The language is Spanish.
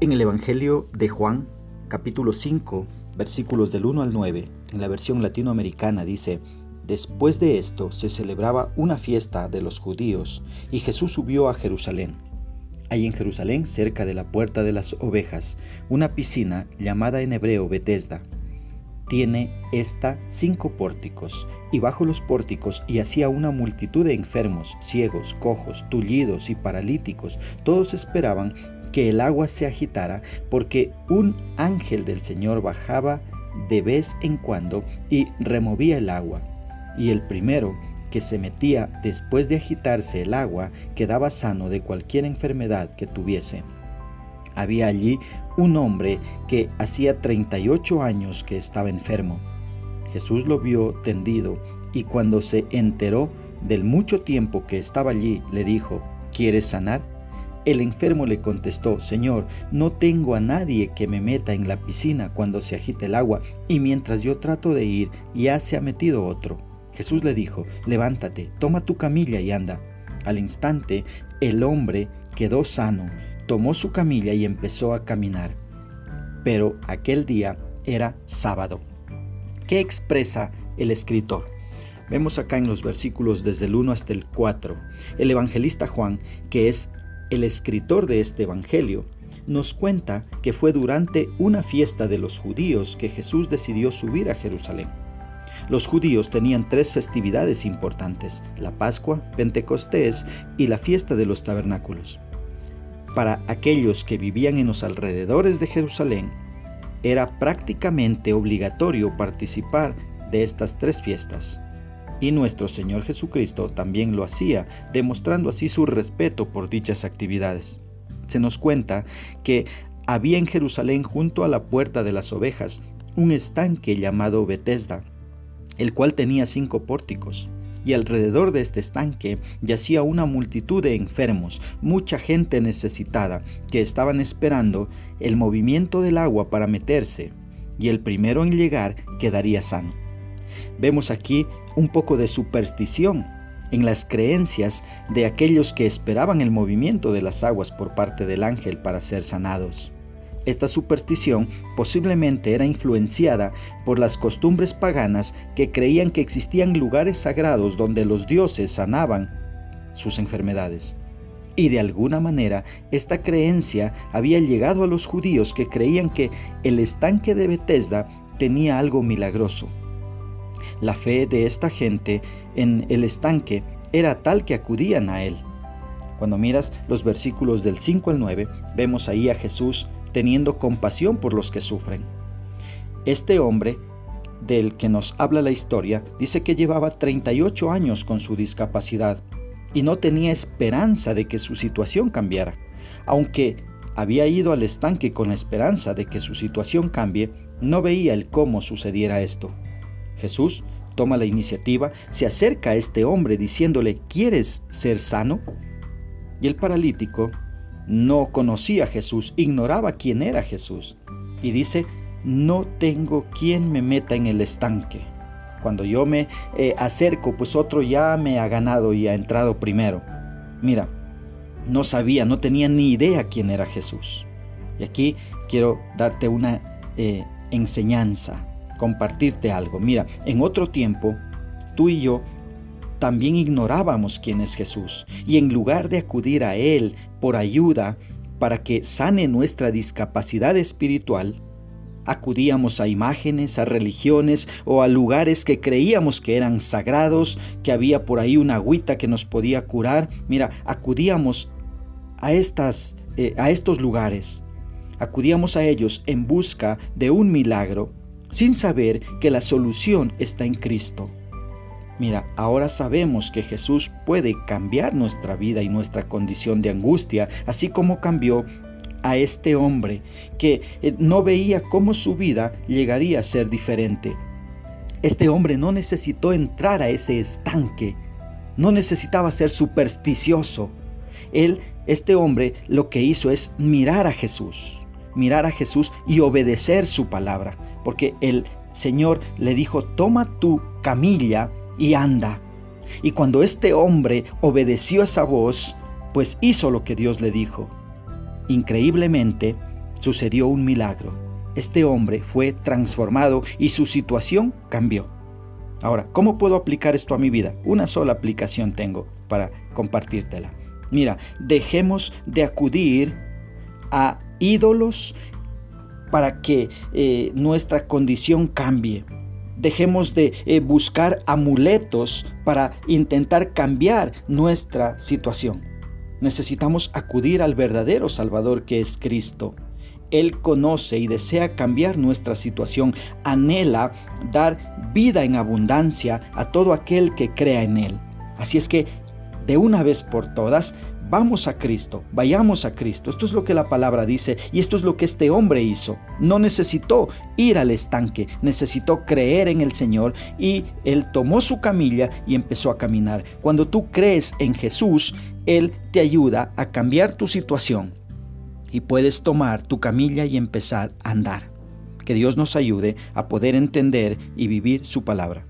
En el Evangelio de Juan, capítulo 5, versículos del 1 al 9, en la versión latinoamericana dice, Después de esto se celebraba una fiesta de los judíos y Jesús subió a Jerusalén. Hay en Jerusalén, cerca de la puerta de las ovejas, una piscina llamada en hebreo Betesda. Tiene esta cinco pórticos, y bajo los pórticos yacía una multitud de enfermos, ciegos, cojos, tullidos y paralíticos. Todos esperaban que el agua se agitara, porque un ángel del Señor bajaba de vez en cuando y removía el agua. Y el primero que se metía después de agitarse el agua quedaba sano de cualquier enfermedad que tuviese. Había allí un hombre que hacía 38 años que estaba enfermo. Jesús lo vio tendido y cuando se enteró del mucho tiempo que estaba allí, le dijo, ¿quieres sanar? El enfermo le contestó, Señor, no tengo a nadie que me meta en la piscina cuando se agite el agua, y mientras yo trato de ir, ya se ha metido otro. Jesús le dijo, levántate, toma tu camilla y anda. Al instante, el hombre quedó sano, tomó su camilla y empezó a caminar. Pero aquel día era sábado. ¿Qué expresa el escritor? Vemos acá en los versículos desde el 1 hasta el 4, el evangelista Juan, que es el escritor de este Evangelio, nos cuenta que fue durante una fiesta de los judíos que Jesús decidió subir a Jerusalén. Los judíos tenían tres festividades importantes, la Pascua, Pentecostés y la fiesta de los tabernáculos. Para aquellos que vivían en los alrededores de Jerusalén, era prácticamente obligatorio participar de estas tres fiestas. Y nuestro Señor Jesucristo también lo hacía, demostrando así su respeto por dichas actividades. Se nos cuenta que había en Jerusalén junto a la puerta de las ovejas un estanque llamado Betesda, el cual tenía cinco pórticos. Y alrededor de este estanque yacía una multitud de enfermos, mucha gente necesitada, que estaban esperando el movimiento del agua para meterse, y el primero en llegar quedaría sano. Vemos aquí un poco de superstición en las creencias de aquellos que esperaban el movimiento de las aguas por parte del ángel para ser sanados. Esta superstición posiblemente era influenciada por las costumbres paganas que creían que existían lugares sagrados donde los dioses sanaban sus enfermedades. Y de alguna manera esta creencia había llegado a los judíos que creían que el estanque de Bethesda tenía algo milagroso. La fe de esta gente en el estanque era tal que acudían a él. Cuando miras los versículos del 5 al 9, vemos ahí a Jesús teniendo compasión por los que sufren. Este hombre del que nos habla la historia dice que llevaba 38 años con su discapacidad y no tenía esperanza de que su situación cambiara. Aunque había ido al estanque con la esperanza de que su situación cambie, no veía el cómo sucediera esto. Jesús toma la iniciativa, se acerca a este hombre diciéndole, ¿quieres ser sano? Y el paralítico no conocía a Jesús, ignoraba quién era Jesús. Y dice, no tengo quien me meta en el estanque. Cuando yo me eh, acerco, pues otro ya me ha ganado y ha entrado primero. Mira, no sabía, no tenía ni idea quién era Jesús. Y aquí quiero darte una eh, enseñanza compartirte algo. Mira, en otro tiempo, tú y yo también ignorábamos quién es Jesús y en lugar de acudir a Él por ayuda para que sane nuestra discapacidad espiritual, acudíamos a imágenes, a religiones o a lugares que creíamos que eran sagrados, que había por ahí una agüita que nos podía curar. Mira, acudíamos a, estas, eh, a estos lugares, acudíamos a ellos en busca de un milagro sin saber que la solución está en Cristo. Mira, ahora sabemos que Jesús puede cambiar nuestra vida y nuestra condición de angustia, así como cambió a este hombre que eh, no veía cómo su vida llegaría a ser diferente. Este hombre no necesitó entrar a ese estanque, no necesitaba ser supersticioso. Él, este hombre, lo que hizo es mirar a Jesús, mirar a Jesús y obedecer su palabra porque el Señor le dijo, toma tu camilla y anda. Y cuando este hombre obedeció esa voz, pues hizo lo que Dios le dijo. Increíblemente, sucedió un milagro. Este hombre fue transformado y su situación cambió. Ahora, ¿cómo puedo aplicar esto a mi vida? Una sola aplicación tengo para compartírtela. Mira, dejemos de acudir a ídolos para que eh, nuestra condición cambie. Dejemos de eh, buscar amuletos para intentar cambiar nuestra situación. Necesitamos acudir al verdadero Salvador que es Cristo. Él conoce y desea cambiar nuestra situación, anhela dar vida en abundancia a todo aquel que crea en Él. Así es que, de una vez por todas, Vamos a Cristo, vayamos a Cristo. Esto es lo que la palabra dice y esto es lo que este hombre hizo. No necesitó ir al estanque, necesitó creer en el Señor y él tomó su camilla y empezó a caminar. Cuando tú crees en Jesús, Él te ayuda a cambiar tu situación y puedes tomar tu camilla y empezar a andar. Que Dios nos ayude a poder entender y vivir su palabra.